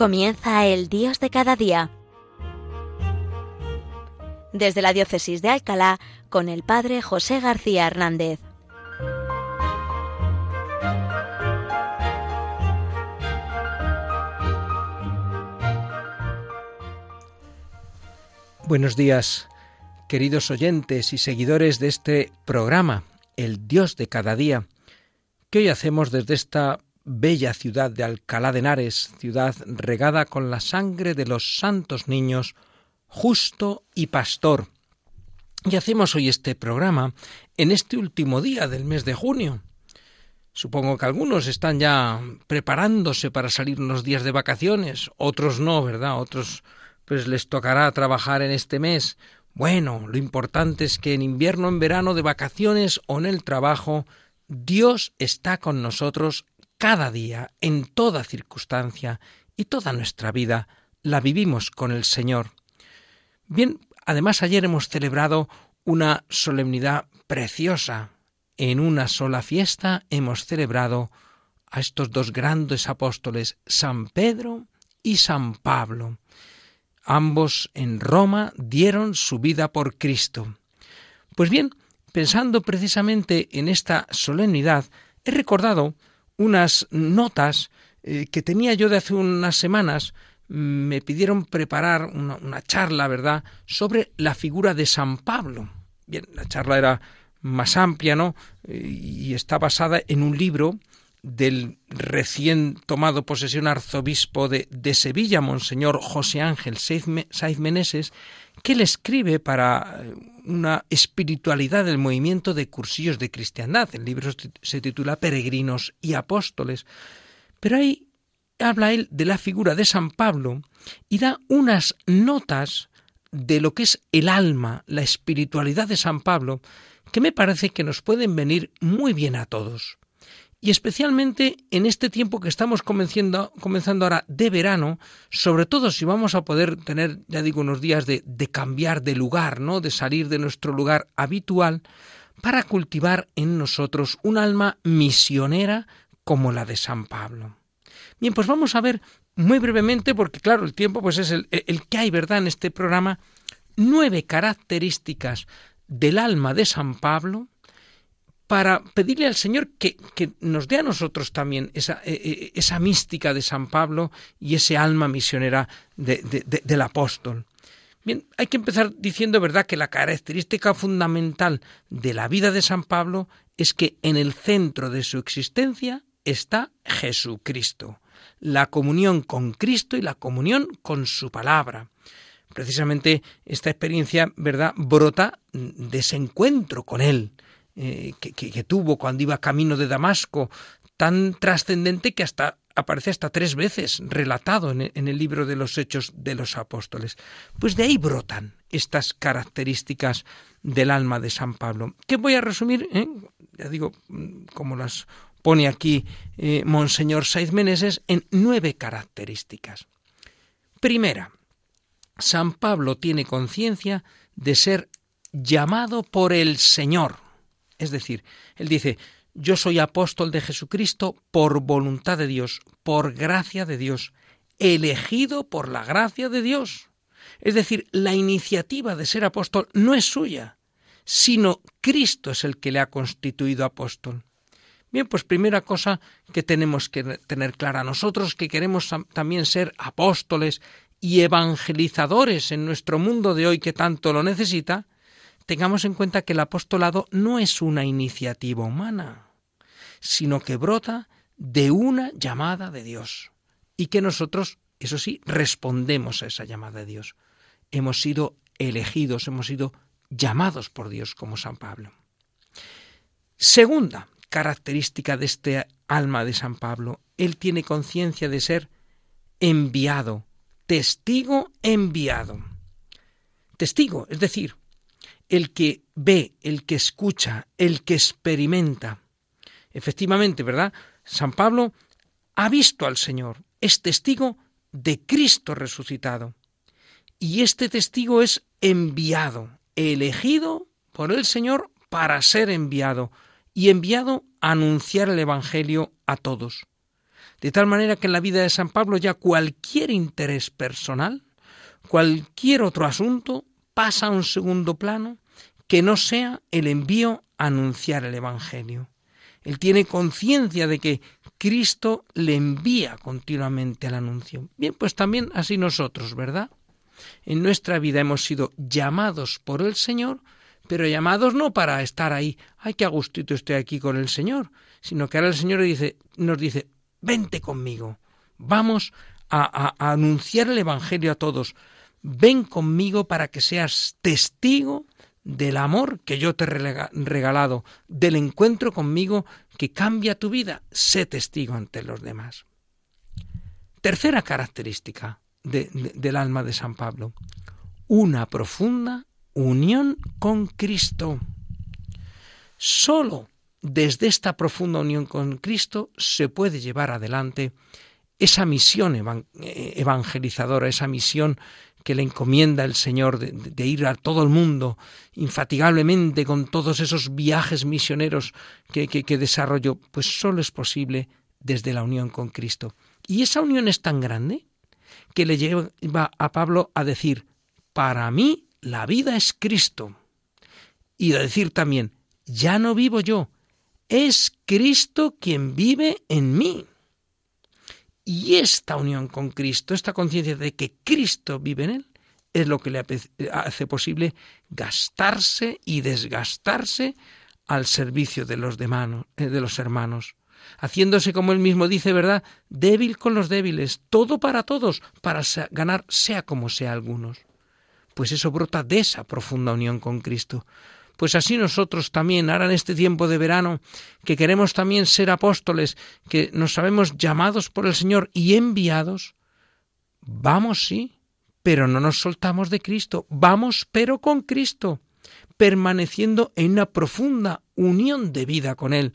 Comienza el Dios de cada día. Desde la Diócesis de Alcalá, con el Padre José García Hernández. Buenos días, queridos oyentes y seguidores de este programa, El Dios de cada día, que hoy hacemos desde esta bella ciudad de Alcalá de Henares, ciudad regada con la sangre de los santos niños, justo y pastor. Y hacemos hoy este programa en este último día del mes de junio. Supongo que algunos están ya preparándose para salir unos días de vacaciones, otros no, ¿verdad? Otros pues les tocará trabajar en este mes. Bueno, lo importante es que en invierno, en verano, de vacaciones o en el trabajo, Dios está con nosotros cada día, en toda circunstancia y toda nuestra vida la vivimos con el Señor. Bien, además ayer hemos celebrado una solemnidad preciosa. En una sola fiesta hemos celebrado a estos dos grandes apóstoles, San Pedro y San Pablo. Ambos en Roma dieron su vida por Cristo. Pues bien, pensando precisamente en esta solemnidad, he recordado unas notas eh, que tenía yo de hace unas semanas. Me pidieron preparar una, charla, ¿verdad?, sobre la figura de San Pablo. Bien, la charla era más amplia, ¿no? Y está basada en un libro del recién tomado posesión arzobispo de, de Sevilla, Monseñor José Ángel Saiz Meneses, que le escribe para eh, una espiritualidad del movimiento de cursillos de cristiandad. El libro se titula Peregrinos y Apóstoles. Pero ahí habla él de la figura de San Pablo y da unas notas de lo que es el alma, la espiritualidad de San Pablo, que me parece que nos pueden venir muy bien a todos. Y especialmente en este tiempo que estamos comenzando, ahora de verano, sobre todo si vamos a poder tener, ya digo, unos días de, de cambiar de lugar, ¿no? de salir de nuestro lugar habitual, para cultivar en nosotros un alma misionera como la de San Pablo. Bien, pues vamos a ver muy brevemente, porque claro, el tiempo pues es el, el que hay, ¿verdad?, en este programa, nueve características del alma de San Pablo, para pedirle al Señor que, nos dé a nosotros también esa, e, e, esa, mística de San Pablo y ese alma misionera del apóstol. Bien, hay que empezar diciendo, ¿verdad?, que la característica fundamental de la vida de San Pablo es que en el centro de su existencia está Jesucristo, la comunión con Cristo y la comunión con su palabra. Precisamente esta experiencia, ¿verdad?, brota de ese encuentro con Él, eh, que, tuvo cuando iba camino de Damasco, tan trascendente que hasta aparece hasta tres veces relatado en el, libro de los Hechos de los Apóstoles. Pues de ahí brotan estas características del alma de San Pablo, que voy a resumir, ¿eh? ya digo, como las pone aquí eh, Monseñor Saiz Meneses, en nueve características. Primera, San Pablo tiene conciencia de ser llamado por el Señor es decir, él dice, yo soy apóstol de Jesucristo por voluntad de Dios, por gracia de Dios, elegido por la gracia de Dios. Es decir, la iniciativa de ser apóstol no es suya, sino Cristo es el que le ha constituido apóstol. Bien, pues primera cosa que tenemos que tener clara nosotros que queremos también ser apóstoles y evangelizadores en nuestro mundo de hoy que tanto lo necesita, tengamos en cuenta que el apostolado no es una iniciativa humana, sino que brota de una llamada de Dios y que nosotros, eso sí, respondemos a esa llamada de Dios. Hemos sido elegidos, hemos sido llamados por Dios como San Pablo. Segunda característica de este alma de San Pablo, él tiene conciencia de ser enviado, testigo enviado. Testigo, es decir, el que ve, el que escucha, el que experimenta. Efectivamente, ¿verdad? San Pablo ha visto al Señor, es testigo de Cristo resucitado. Y este testigo es enviado, elegido por el Señor para ser enviado y enviado a anunciar el Evangelio a todos. De tal manera que en la vida de San Pablo ya cualquier interés personal, cualquier otro asunto pasa a un segundo plano que no sea el envío a anunciar el Evangelio. Él tiene conciencia de que Cristo le envía continuamente al anuncio. Bien, pues también así nosotros, ¿verdad? En nuestra vida hemos sido llamados por el Señor, pero llamados no para estar ahí, ay, qué agustito estoy aquí con el Señor, sino que ahora el Señor nos dice, vente conmigo, vamos a, a anunciar el Evangelio a todos, ven conmigo para que seas testigo del amor que yo te he regalado, del encuentro conmigo que cambia tu vida, sé testigo ante los demás. Tercera característica del alma de San Pablo, una profunda unión con Cristo. Solo desde esta profunda unión con Cristo se puede llevar adelante esa misión eh, evangelizadora, esa misión que le encomienda el Señor de, ir a todo el mundo infatigablemente con todos esos viajes misioneros que, que, que desarrolló, pues solo es posible desde la unión con Cristo. Y esa unión es tan grande que le lleva a Pablo a decir, para mí la vida es Cristo. Y a decir también, ya no vivo yo, es Cristo quien vive en mí. Y esta unión con Cristo, esta conciencia de que Cristo vive en él, es lo que le hace posible gastarse y desgastarse al servicio de los, eh, de los hermanos, haciéndose, como él mismo dice, ¿verdad?, débil con los débiles, todo para todos, para ganar sea como sea algunos. Pues eso brota de esa profunda unión con Cristo. Pues así nosotros también, ahora en este tiempo de verano, que queremos también ser apóstoles, que nos sabemos llamados por el Señor y enviados, vamos sí, pero no nos soltamos de Cristo, vamos pero con Cristo, permaneciendo en una profunda unión de vida con Él,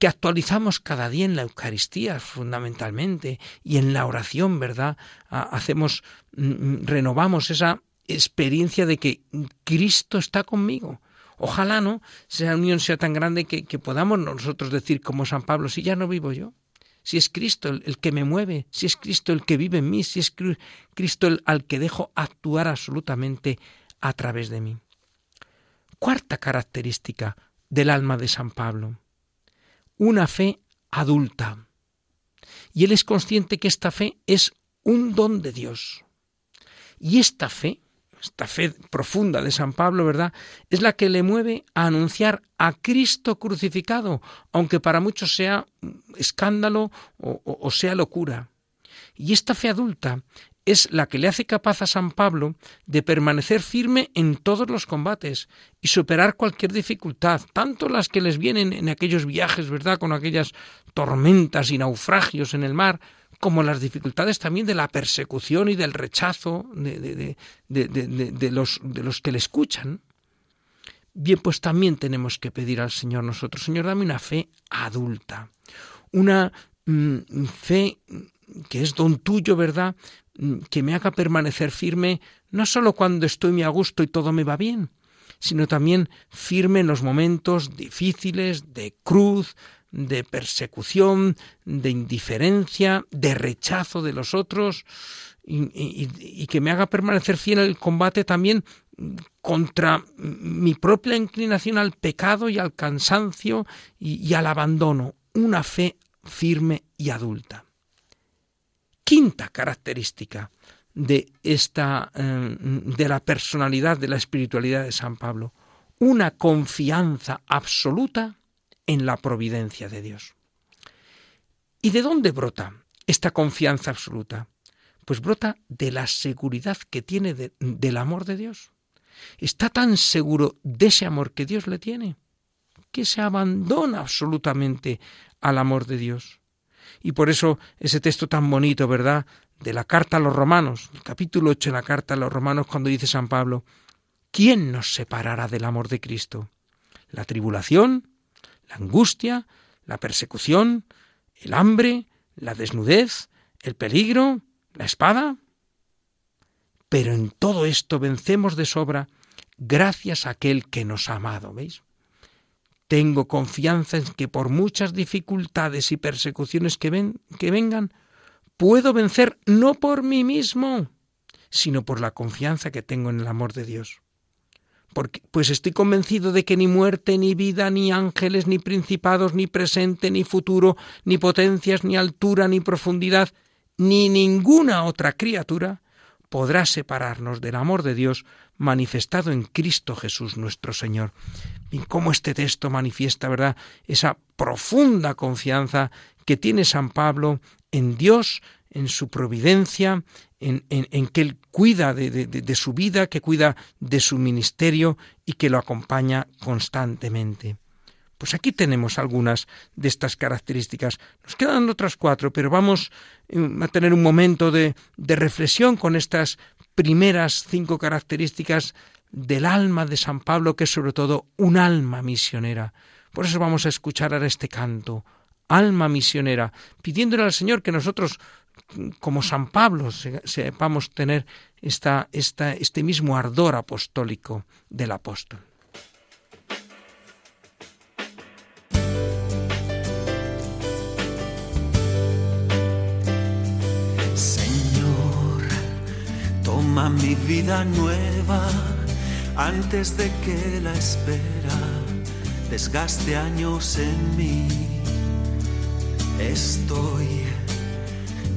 que actualizamos cada día en la Eucaristía fundamentalmente y en la oración, ¿verdad? Hacemos, mm, mm, renovamos esa experiencia de que Cristo está conmigo, Ojalá no, esa unión sea tan grande que, podamos nosotros decir como San Pablo, si ya no vivo yo, si es Cristo el, que me mueve, si es Cristo el que vive en mí, si es Cristo el al que dejo actuar absolutamente a través de mí. Cuarta característica del alma de San Pablo, una fe adulta. Y él es consciente que esta fe es un don de Dios. Y esta fe esta fe profunda de San Pablo, ¿verdad? Es la que le mueve a anunciar a Cristo crucificado, aunque para muchos sea escándalo o, sea locura. Y esta fe adulta es la que le hace capaz a San Pablo de permanecer firme en todos los combates y superar cualquier dificultad, tanto las que les vienen en aquellos viajes, ¿verdad?, con aquellas tormentas y naufragios en el mar, como las dificultades también de la persecución y del rechazo de, los, de los que le escuchan. Bien, pues también tenemos que pedir al Señor nosotros, Señor, dame una fe adulta, una mm, fe que es don tuyo, ¿verdad? Mm, que me haga permanecer firme, no solo cuando estoy muy a gusto y todo me va bien, sino también firme en los momentos difíciles, de cruz, de persecución, de indiferencia, de rechazo de los otros, y, que me haga permanecer fiel el combate también contra mi propia inclinación al pecado y al cansancio y, al abandono, una fe firme y adulta. Quinta característica de esta eh, de la personalidad de la espiritualidad de San Pablo, una confianza absoluta en la providencia de Dios. ¿Y de dónde brota esta confianza absoluta? Pues brota de la seguridad que tiene del amor de Dios. Está tan seguro de ese amor que Dios le tiene, que se abandona absolutamente al amor de Dios. Y por eso ese texto tan bonito, ¿verdad? De la carta a los romanos, capítulo 8 de la carta a los romanos, cuando dice San Pablo, ¿quién nos separará del amor de Cristo? ¿La tribulación? La angustia, la persecución, el hambre, la desnudez, el peligro, la espada. Pero en todo esto vencemos de sobra gracias a aquel que nos ha amado, ¿veis? Tengo confianza en que por muchas dificultades y persecuciones que, que vengan, puedo vencer no por mí mismo, sino por la confianza que tengo en el amor de Dios. Pues estoy convencido de que ni muerte, ni vida, ni ángeles, ni principados, ni presente, ni futuro, ni potencias, ni altura, ni profundidad, ni ninguna otra criatura podrá separarnos del amor de Dios manifestado en Cristo Jesús nuestro Señor. Y cómo este texto manifiesta, ¿verdad?, esa profunda confianza que tiene San Pablo en Dios, en su providencia, en, en, que Él cuida de, de, su vida, que cuida de su ministerio y que lo acompaña constantemente. Pues aquí tenemos algunas de estas características. Nos quedan otras cuatro, pero vamos eh, a tener un momento de, de reflexión con estas primeras cinco características del alma de San Pablo, que es sobre todo un alma misionera. Por eso vamos a escuchar ahora este canto, alma misionera, pidiéndole al Señor que nosotros como San Pablo sepamos tener esta, esta, este mismo ardor apostólico del apóstol. Señor, toma mi vida nueva antes de que la espera desgaste años en mí. Estoy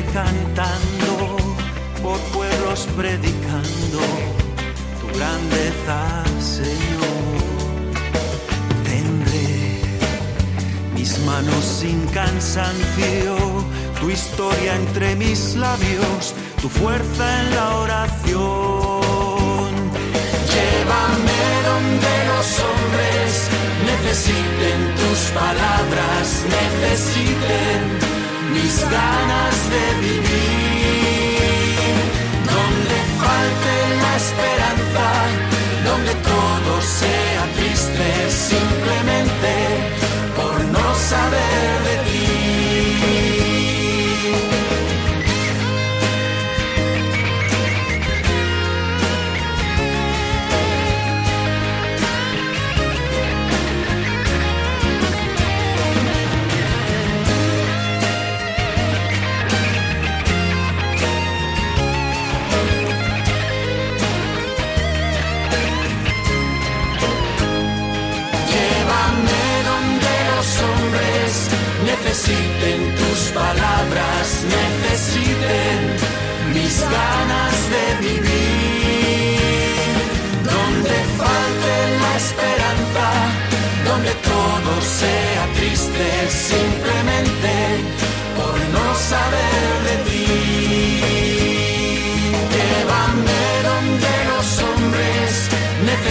Cantando por pueblos predicando tu grandeza, Señor. Tendré mis manos sin cansancio, tu historia entre mis labios, tu fuerza en la oración. Llévame donde los hombres necesiten tus palabras, necesiten mis ganas de vivir, donde falte la esperanza, donde todo sea triste simplemente por no saber de ti.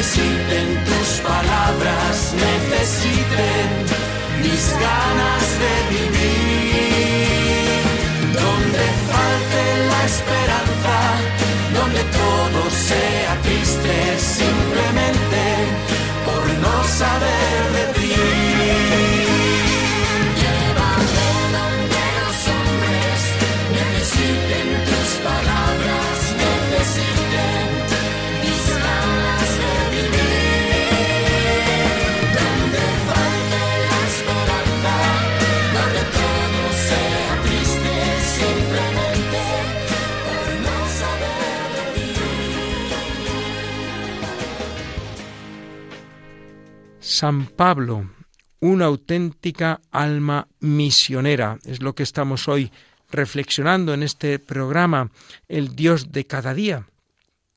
Necesiten San Pablo, una auténtica alma misionera, es lo que estamos hoy reflexionando en este programa, el Dios de cada día.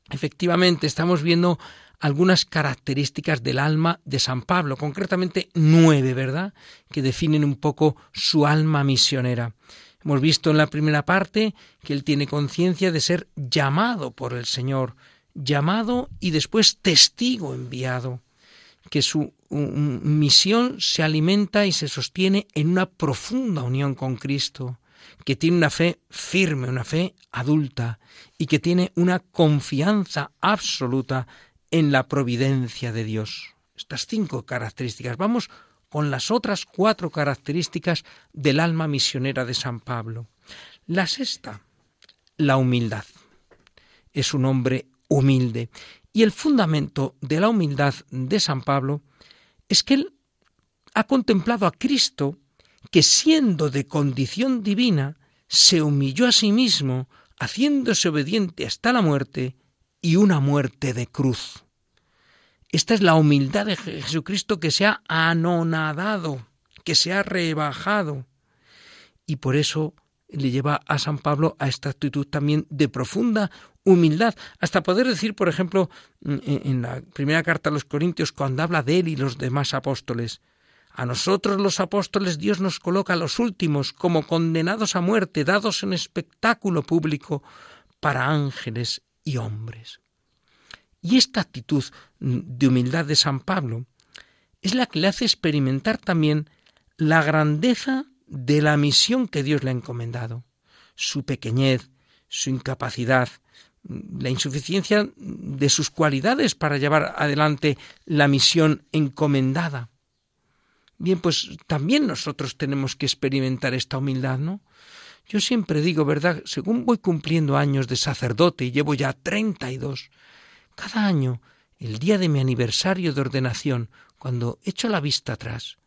Efectivamente, estamos viendo algunas características del alma de San Pablo, concretamente nueve, ¿verdad?, que definen un poco su alma misionera. Hemos visto en la primera parte que él tiene conciencia de ser llamado por el Señor, llamado y después testigo enviado, que su misión se alimenta y se sostiene en una profunda unión con Cristo, que tiene una fe firme, una fe adulta y que tiene una confianza absoluta en la providencia de Dios. Estas cinco características. Vamos con las otras cuatro características del alma misionera de San Pablo. La sexta, la humildad. Es un hombre humilde. Y el fundamento de la humildad de San Pablo es que él ha contemplado a Cristo que siendo de condición divina, se humilló a sí mismo, haciéndose obediente hasta la muerte y una muerte de cruz. Esta es la humildad de Jesucristo que se ha anonadado, que se ha rebajado. Y por eso le lleva a San Pablo a esta actitud también de profunda humildad, hasta poder decir, por ejemplo, en la primera carta a los Corintios, cuando habla de él y los demás apóstoles, a nosotros los apóstoles Dios nos coloca los últimos como condenados a muerte, dados en espectáculo público para ángeles y hombres. Y esta actitud de humildad de San Pablo es la que le hace experimentar también la grandeza de la misión que Dios le ha encomendado, su pequeñez, su incapacidad, la insuficiencia de sus cualidades para llevar adelante la misión encomendada. Bien, pues también nosotros tenemos que experimentar esta humildad, ¿no? Yo siempre digo, ¿verdad? Según voy cumpliendo años de sacerdote y llevo ya treinta y dos, cada año, el día de mi aniversario de ordenación, cuando echo la vista atrás,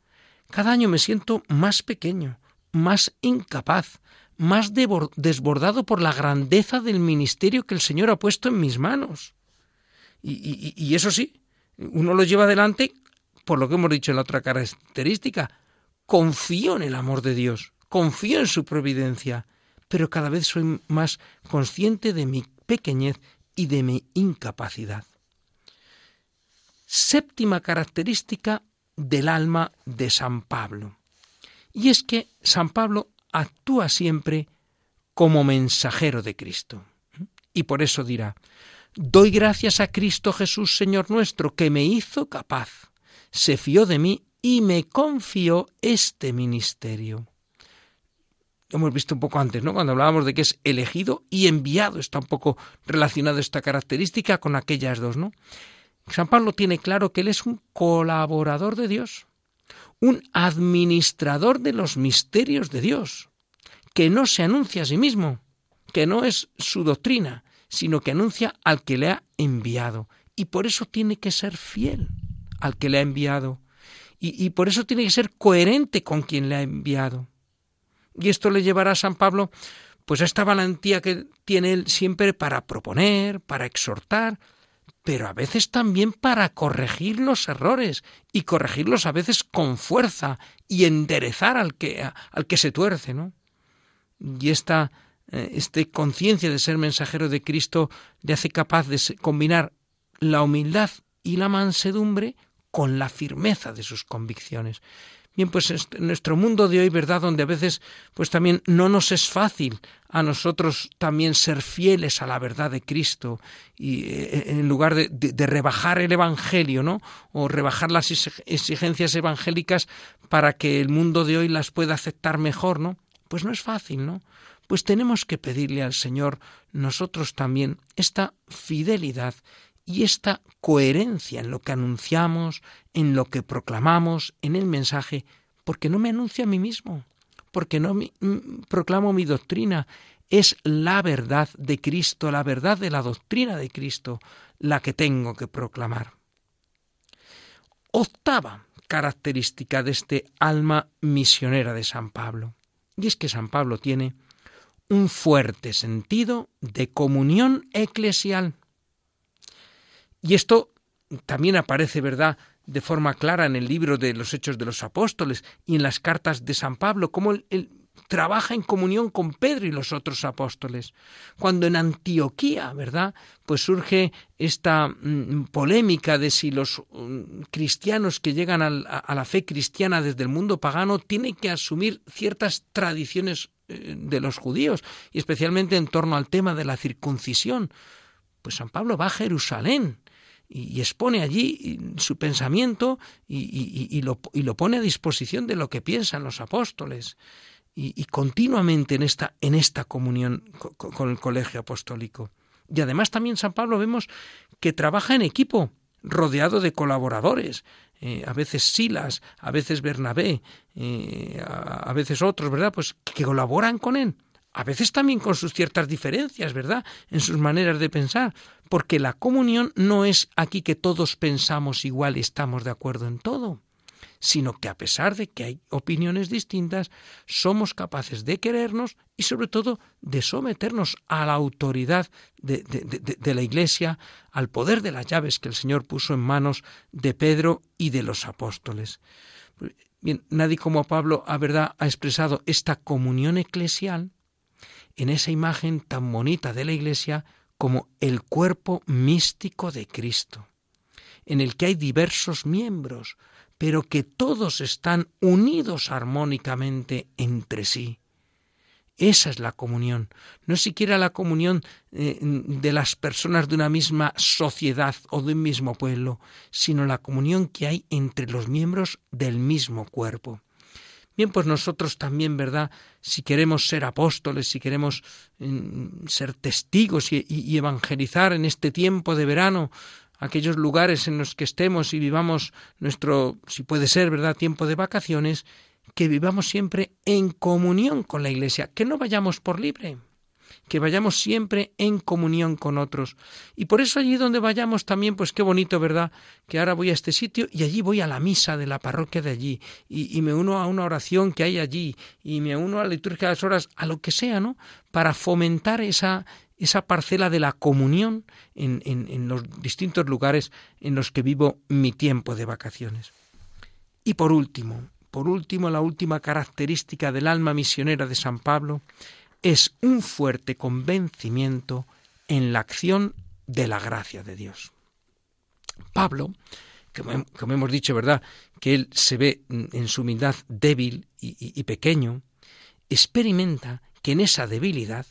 cada año me siento más pequeño, más incapaz, más desbordado por la grandeza del ministerio que el Señor ha puesto en mis manos. Y, y, eso sí, uno lo lleva adelante por lo que hemos dicho en la otra característica, confío en el amor de Dios, confío en su providencia, pero cada vez soy más consciente de mi pequeñez y de mi incapacidad. Séptima característica del alma de San Pablo. Y es que San Pablo actúa siempre como mensajero de Cristo. Y por eso dirá, doy gracias a Cristo Jesús, Señor nuestro, que me hizo capaz se fió de mí y me confió este ministerio. hemos visto un poco antes, ¿no? Cuando hablábamos de que es elegido y enviado, está un poco relacionado esta característica con aquellas dos, ¿no? San Pablo tiene claro que él es un colaborador de Dios, un administrador de los misterios de Dios, que no se anuncia a sí mismo, que no es su doctrina, sino que anuncia al que le ha enviado, y por eso tiene que ser fiel al que le ha enviado. Y, por eso tiene que ser coherente con quien le ha enviado. Y esto le llevará a San Pablo pues a esta valentía que tiene él siempre para proponer, para exhortar, pero a veces también para corregir los errores y corregirlos a veces con fuerza y enderezar al que, al que se tuerce, ¿no? Y esta eh, este conciencia de ser mensajero de Cristo le hace capaz de combinar la humildad y la mansedumbre con la firmeza de sus convicciones. Bien, pues en nuestro mundo de hoy, ¿verdad? Donde a veces, pues también no nos es fácil a nosotros también ser fieles a la verdad de Cristo y eh, en lugar de, de rebajar el Evangelio, ¿no? O rebajar las exigencias evangélicas para que el mundo de hoy las pueda aceptar mejor, ¿no? Pues no es fácil, ¿no? Pues tenemos que pedirle al Señor nosotros también esta fidelidad y esta coherencia en lo que anunciamos, en lo que proclamamos, en el mensaje, porque no me anuncio a mí mismo, porque no proclamo mi doctrina, es la verdad de Cristo, la verdad de la doctrina de Cristo, la que tengo que proclamar. Octava característica de este alma misionera de San Pablo, y es que San Pablo tiene un fuerte sentido de comunión eclesial. Y esto también aparece, ¿verdad?, de forma clara en el libro de los Hechos de los Apóstoles y en las cartas de San Pablo, cómo él, trabaja en comunión con Pedro y los otros apóstoles. Cuando en Antioquía, ¿verdad? Pues surge esta mm, polémica de si los mm, cristianos que llegan a la fe cristiana desde el mundo pagano tienen que asumir ciertas tradiciones eh, de los judíos, y especialmente en torno al tema de la circuncisión. Pues San Pablo va a Jerusalén y, expone allí su pensamiento y, lo, y, lo, pone a disposición de lo que piensan los apóstoles. Y, continuamente en esta, en esta comunión con, el colegio apostólico. Y además también San Pablo vemos que trabaja en equipo, rodeado de colaboradores, eh, a veces Silas, a veces Bernabé, eh, a, veces otros, ¿verdad? Pues que colaboran con él. A veces también con sus ciertas diferencias, ¿verdad? En sus maneras de pensar. Porque la comunión no es aquí que todos pensamos igual y estamos de acuerdo en todo sino que a pesar de que hay opiniones distintas, somos capaces de querernos y sobre todo de someternos a la autoridad de, la Iglesia, al poder de las llaves que el Señor puso en manos de Pedro y de los apóstoles. Bien, nadie como Pablo a verdad ha expresado esta comunión eclesial en esa imagen tan bonita de la Iglesia como el cuerpo místico de Cristo, en el que hay diversos miembros, pero que todos están unidos armónicamente entre sí. Esa es la comunión, no siquiera la comunión eh, de las personas de una misma sociedad o de un mismo pueblo, sino la comunión que hay entre los miembros del mismo cuerpo. Bien, pues nosotros también, ¿verdad? Si queremos ser apóstoles, si queremos mm, ser testigos y evangelizar en este tiempo de verano, aquellos lugares en los que estemos y vivamos nuestro, si puede ser, ¿verdad?, tiempo de vacaciones, que vivamos siempre en comunión con la Iglesia, que no vayamos por libre, que vayamos siempre en comunión con otros. Y por eso allí donde vayamos también, pues qué bonito, ¿verdad? Que ahora voy a este sitio y allí voy a la misa de la parroquia de allí y, me uno a una oración que hay allí y me uno a la liturgia de las horas, a lo que sea, ¿no? Para fomentar esa, esa parcela de la comunión en, en, los distintos lugares en los que vivo mi tiempo de vacaciones. Y por último, por último, la última característica del alma misionera de San Pablo es un fuerte convencimiento en la acción de la gracia de Dios. Pablo, como hemos dicho, ¿verdad?, que él se ve en su humildad débil y pequeño, experimenta que en esa debilidad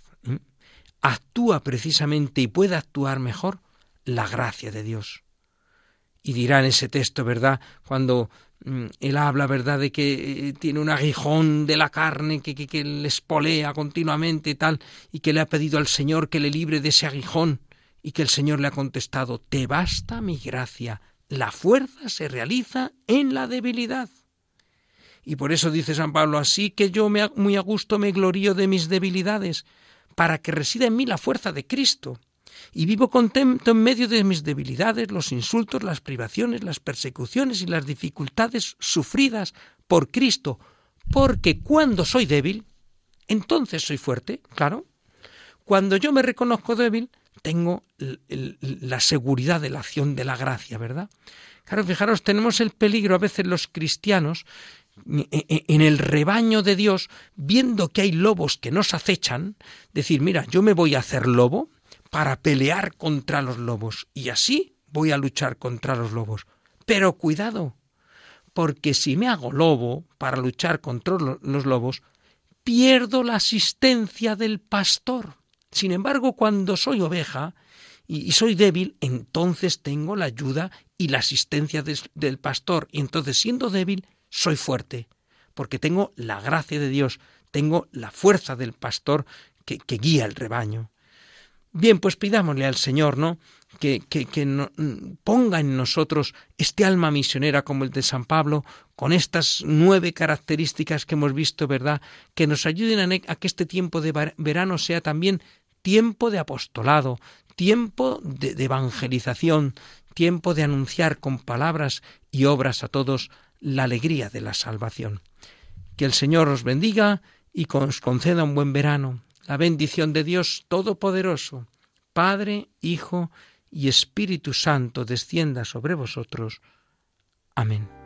actúa precisamente y puede actuar mejor la gracia de Dios. Y dirá en ese texto, ¿verdad? Cuando él habla, ¿verdad?, de que eh, tiene un aguijón de la carne que, le espolea continuamente y tal, y que le ha pedido al Señor que le libre de ese aguijón, y que el Señor le ha contestado, Te basta mi gracia, la fuerza se realiza en la debilidad. Y por eso dice San Pablo, así que yo muy a gusto me glorío de mis debilidades, para que resida en mí la fuerza de Cristo. Y vivo contento en medio de mis debilidades, los insultos, las privaciones, las persecuciones y las dificultades sufridas por Cristo, porque cuando soy débil, entonces soy fuerte, claro. Cuando yo me reconozco débil, tengo la seguridad de la acción de la gracia, ¿verdad? Claro, fijaros, tenemos el peligro a veces los cristianos en el rebaño de Dios, viendo que hay lobos que nos acechan, decir, mira, yo me voy a hacer lobo para pelear contra los lobos y así voy a luchar contra los lobos. Pero cuidado, porque si me hago lobo para luchar contra los lobos, pierdo la asistencia del pastor. Sin embargo, cuando soy oveja y soy débil, entonces tengo la ayuda y la asistencia del pastor. Y entonces, siendo débil, soy fuerte, porque tengo la gracia de Dios, tengo la fuerza del pastor que, guía el rebaño. Bien, pues pidámosle al Señor, ¿no? Que, que, ponga en nosotros este alma misionera como el de San Pablo, con estas nueve características que hemos visto, ¿verdad? Que nos ayuden a, que este tiempo de verano sea también tiempo de apostolado, tiempo de evangelización, tiempo de anunciar con palabras y obras a todos la alegría de la salvación. Que el Señor os bendiga y os conceda un buen verano. La bendición de Dios Todopoderoso, Padre, Hijo y Espíritu Santo descienda sobre vosotros. Amén.